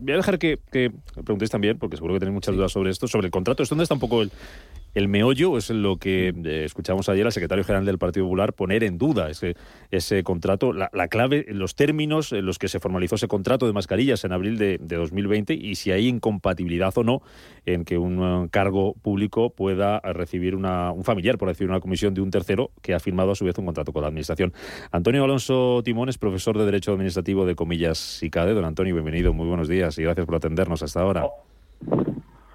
Voy a dejar que, que preguntéis también, porque seguro que tenéis muchas dudas sobre esto, sobre el contrato. ¿Es dónde está un poco el, el meollo es lo que eh, escuchamos ayer al secretario general del Partido Popular poner en duda ese, ese contrato, la, clave, los términos en los que se formalizó ese contrato de mascarillas en abril de, 2020 y si hay incompatibilidad o no en que un uh, cargo público pueda recibir una, un familiar, por decir, una comisión de un tercero que ha firmado a su vez un contrato con la Administración. Antonio Alonso Timón es profesor de Derecho Administrativo de Comillas CADE. Don Antonio, bienvenido, muy buenos días y gracias por atendernos hasta ahora.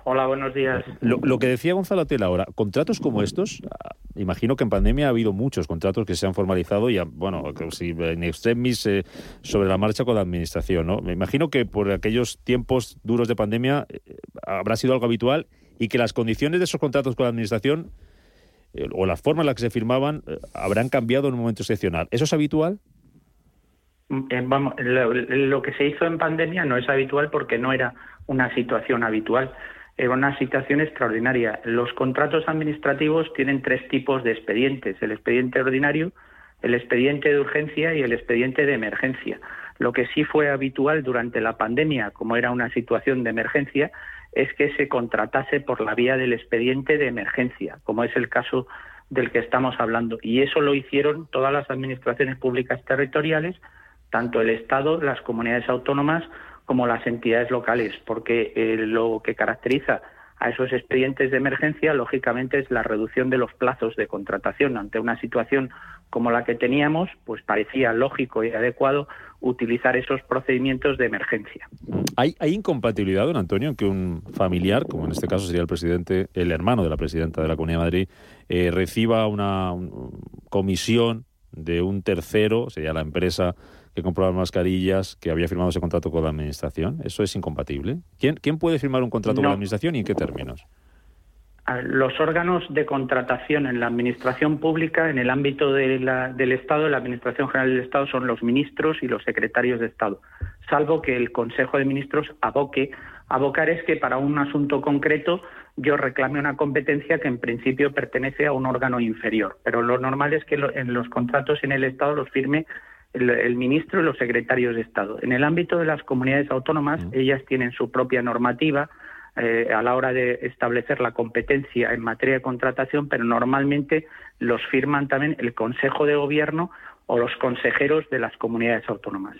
Hola, buenos días. Lo, que decía Gonzalo Tela ahora, contratos como estos, ah, imagino que en pandemia ha habido muchos contratos que se han formalizado y, bueno, si en extremis eh, sobre la marcha con la administración, ¿no? Me imagino que por aquellos tiempos duros de pandemia eh, habrá sido algo habitual y que las condiciones de esos contratos con la administración eh, o la forma en la que se firmaban habrán cambiado en un momento excepcional. ¿Eso es habitual? Mm, vamos, lo que se hizo en pandemia no es habitual porque no era una situación habitual era una situación extraordinaria. Los contratos administrativos tienen tres tipos de expedientes, el expediente ordinario, el expediente de urgencia y el expediente de emergencia. Lo que sí fue habitual durante la pandemia, como era una situación de emergencia, es que se contratase por la vía del expediente de emergencia, como es el caso del que estamos hablando. Y eso lo hicieron todas las administraciones públicas territoriales, tanto el Estado, las comunidades autónomas como las entidades locales, porque eh, lo que caracteriza a esos expedientes de emergencia, lógicamente, es la reducción de los plazos de contratación. Ante una situación como la que teníamos, pues parecía lógico y adecuado utilizar esos procedimientos de emergencia. ¿Hay, hay incompatibilidad, don Antonio, en que un familiar, como en este caso sería el presidente, el hermano de la presidenta de la Comunidad de Madrid, eh, reciba una comisión de un tercero, sería la empresa que compró las mascarillas, que había firmado ese contrato con la Administración. ¿Eso es incompatible? ¿Quién, quién puede firmar un contrato con la Administración y en qué términos? Los órganos de contratación en la Administración Pública, en el ámbito de la, del Estado, la Administración General del Estado, son los ministros y los secretarios de Estado, salvo que el Consejo de Ministros aboque. Abocar es que para un asunto concreto yo reclame una competencia que en principio pertenece a un órgano inferior, pero lo normal es que en los contratos en el Estado los firme el, ministro y los secretarios de Estado. En el ámbito de las comunidades autónomas, ellas tienen su propia normativa eh, a la hora de establecer la competencia en materia de contratación, pero normalmente los firman también el Consejo de Gobierno o los consejeros de las comunidades autónomas.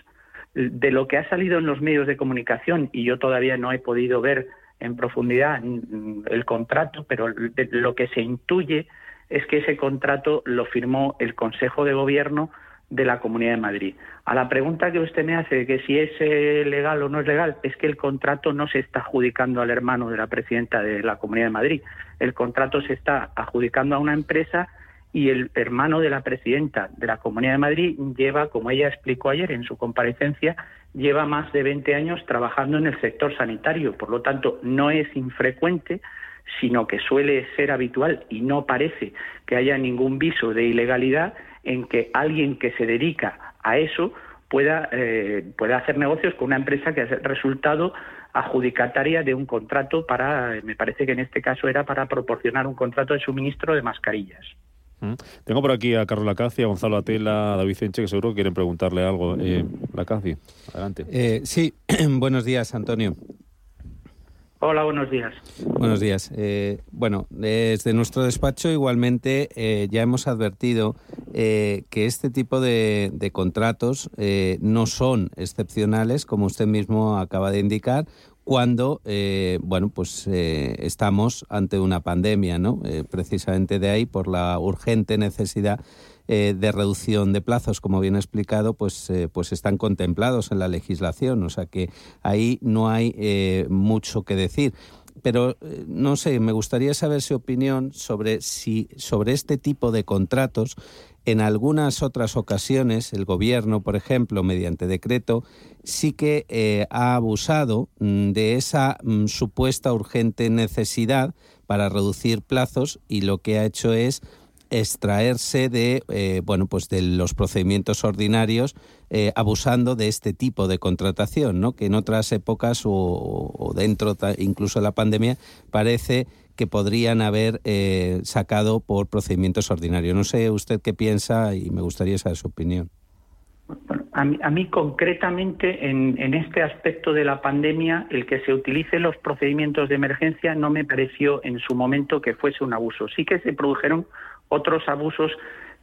De lo que ha salido en los medios de comunicación, y yo todavía no he podido ver en profundidad el contrato, pero lo que se intuye es que ese contrato lo firmó el Consejo de Gobierno de la Comunidad de Madrid. A la pregunta que usted me hace de que si es eh, legal o no es legal, es que el contrato no se está adjudicando al hermano de la presidenta de la Comunidad de Madrid. El contrato se está adjudicando a una empresa y el hermano de la presidenta de la Comunidad de Madrid lleva, como ella explicó ayer en su comparecencia, lleva más de 20 años trabajando en el sector sanitario. Por lo tanto, no es infrecuente sino que suele ser habitual y no parece que haya ningún viso de ilegalidad en que alguien que se dedica a eso pueda, eh, pueda hacer negocios con una empresa que ha resultado adjudicataria de un contrato para, me parece que en este caso era para proporcionar un contrato de suministro de mascarillas. Mm. Tengo por aquí a Carlos Lacazi, a Gonzalo Atela, a David Finche, que seguro que quieren preguntarle algo. Eh, Lacazi, adelante. Eh, sí, buenos días, Antonio. Hola, buenos días. Buenos días. Eh, bueno, desde nuestro despacho igualmente eh, ya hemos advertido eh, que este tipo de, contratos no son excepcionales, como usted mismo acaba de indicar, cuando bueno pues estamos ante una pandemia, ¿no? precisamente de ahí por la urgente necesidad eh, de reducción de plazos, como bien explicado, pues, eh, pues están contemplados en la legislación. O sea que ahí no hay eh, mucho que decir pero no sé, me gustaría saber su opinión sobre si sobre este tipo de contratos En algunas otras ocasiones, el gobierno, por ejemplo, mediante decreto, sí que eh, ha abusado mm, de esa mm, supuesta urgente necesidad para reducir plazos y lo que ha hecho es extraerse de eh, bueno pues de los procedimientos ordinarios eh, abusando de este tipo de contratación no que en otras épocas o, dentro incluso de la pandemia parece que podrían haber eh, sacado por procedimientos ordinarios. No sé usted qué piensa y me gustaría saber su opinión. Bueno, a, mí, concretamente en, en, este aspecto de la pandemia, el que se utilicen los procedimientos de emergencia no me pareció en su momento que fuese un abuso. Sí que se produjeron otros abusos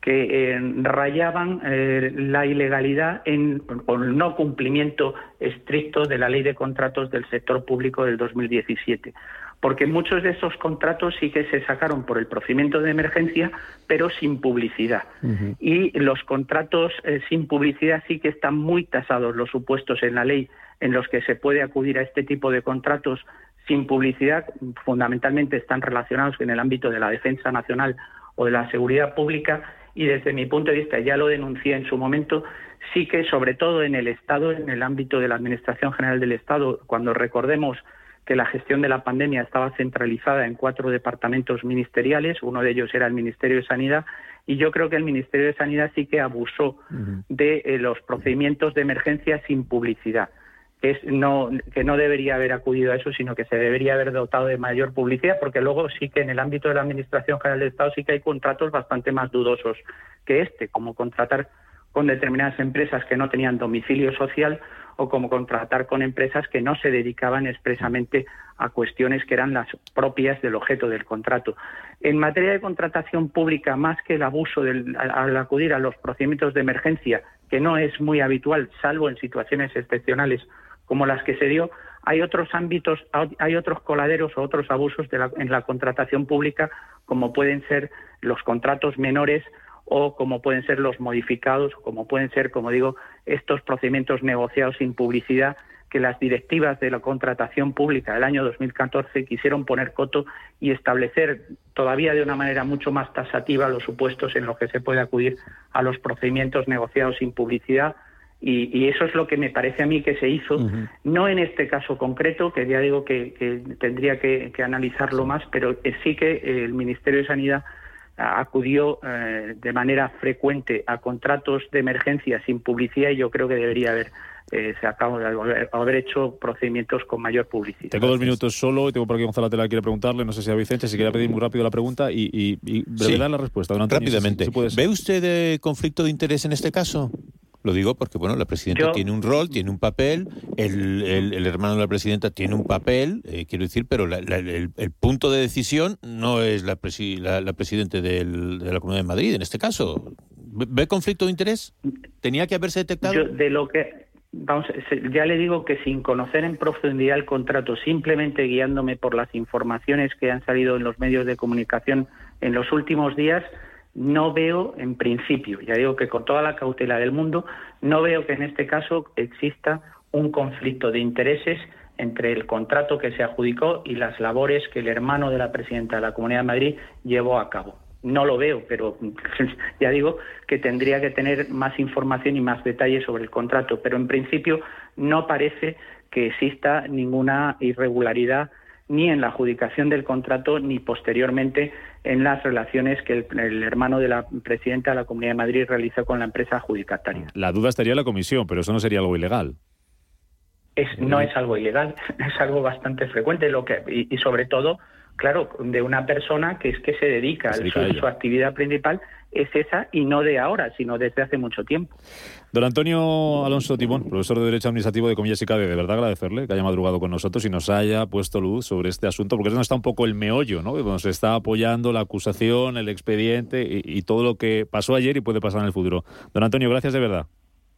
que eh, rayaban eh, la ilegalidad en, el no cumplimiento estricto de la ley de contratos del sector público del 2017 porque muchos de esos contratos sí que se sacaron por el procedimiento de emergencia, pero sin publicidad. Y los contratos eh, sin publicidad sí que están muy tasados los supuestos en la ley en los que se puede acudir a este tipo de contratos sin publicidad, fundamentalmente están relacionados en el ámbito de la defensa nacional o de la seguridad pública y desde mi punto de vista, ya lo denuncié en su momento, sí que sobre todo en el Estado, en el ámbito de la Administración General del Estado, cuando recordemos que la gestión de la pandemia estaba centralizada en cuatro departamentos ministeriales, uno de ellos era el Ministerio de Sanidad, y yo creo que el Ministerio de Sanidad sí que abusó de eh, los procedimientos de emergencia sin publicidad es no, que no debería haber acudido a eso, sino que se debería haber dotado de mayor publicidad, porque luego sí que en el ámbito de la Administración General del Estado sí que hay contratos bastante más dudosos que este, como contratar con determinadas empresas que no tenían domicilio social o como contratar con empresas que no se dedicaban expresamente a cuestiones que eran las propias del objeto del contrato. En materia de contratación pública, más que el abuso del, al acudir a los procedimientos de emergencia, que no es muy habitual, salvo en situaciones excepcionales como las que se dio, hay otros ámbitos, hay otros coladeros o otros abusos en la contratación pública, como pueden ser los contratos menores o como pueden ser los modificados, como pueden ser, como digo, estos procedimientos negociados sin publicidad que las directivas de la contratación pública del año 2014 quisieron poner coto y establecer todavía de una manera mucho más tasativa los supuestos en los que se puede acudir a los procedimientos negociados sin publicidad y, eso es lo que me parece a mí que se hizo, no en este caso concreto, que ya digo que, tendría que, analizarlo más, pero sí que el Ministerio de Sanidad acudió eh, de manera frecuente a contratos de emergencia sin publicidad y yo creo que debería haber eh, se acabó de haber, hecho procedimientos con mayor publicidad. Tengo dos minutos solo y tengo por aquí Gonzalo Tela quiere preguntarle, no sé si a Vicente, si quiere pedir muy rápido la pregunta y, y, y la respuesta. Rápidamente. ¿Ve usted de conflicto de interés en este caso? Lo digo porque, bueno, la presidenta tiene un rol, tiene un papel, el, el, hermano de la presidenta tiene un papel, eh, quiero decir, pero el, punto de decisión no es la, la, presidenta de la Comunidad de Madrid, en este caso. ¿Ve conflicto de interés? ¿Tenía que haberse detectado? de lo que... Vamos, ya le digo que sin conocer en profundidad el contrato, simplemente guiándome por las informaciones que han salido en los medios de comunicación en los últimos días, no veo en principio, ya digo que con toda la cautela del mundo, no veo que en este caso exista un conflicto de intereses entre el contrato que se adjudicó y las labores que el hermano de la presidenta de la Comunidad de Madrid llevó a cabo. No lo veo, pero ya digo que tendría que tener más información y más detalles sobre el contrato, pero en principio no parece que exista ninguna irregularidad ni en la adjudicación del contrato ni posteriormente en las relaciones que el, hermano de la presidenta de la Comunidad de Madrid realizó con la empresa adjudicataria. La duda estaría en la comisión, pero eso no sería algo ilegal. Es, no es algo ilegal, es algo bastante frecuente lo que y, sobre todo, claro, de una persona que es que se dedica, a su actividad principal es esa y no de ahora, sino desde hace mucho tiempo. Don Antonio Alonso Timón, profesor de Derecho Administrativo de Comillas y Cabe, de verdad agradecerle que haya madrugado con nosotros y nos haya puesto luz sobre este asunto, porque eso está un poco el meollo, ¿no? Donde se está apoyando la acusación, el expediente y todo lo que pasó ayer y puede pasar en el futuro. Don Antonio, gracias de verdad.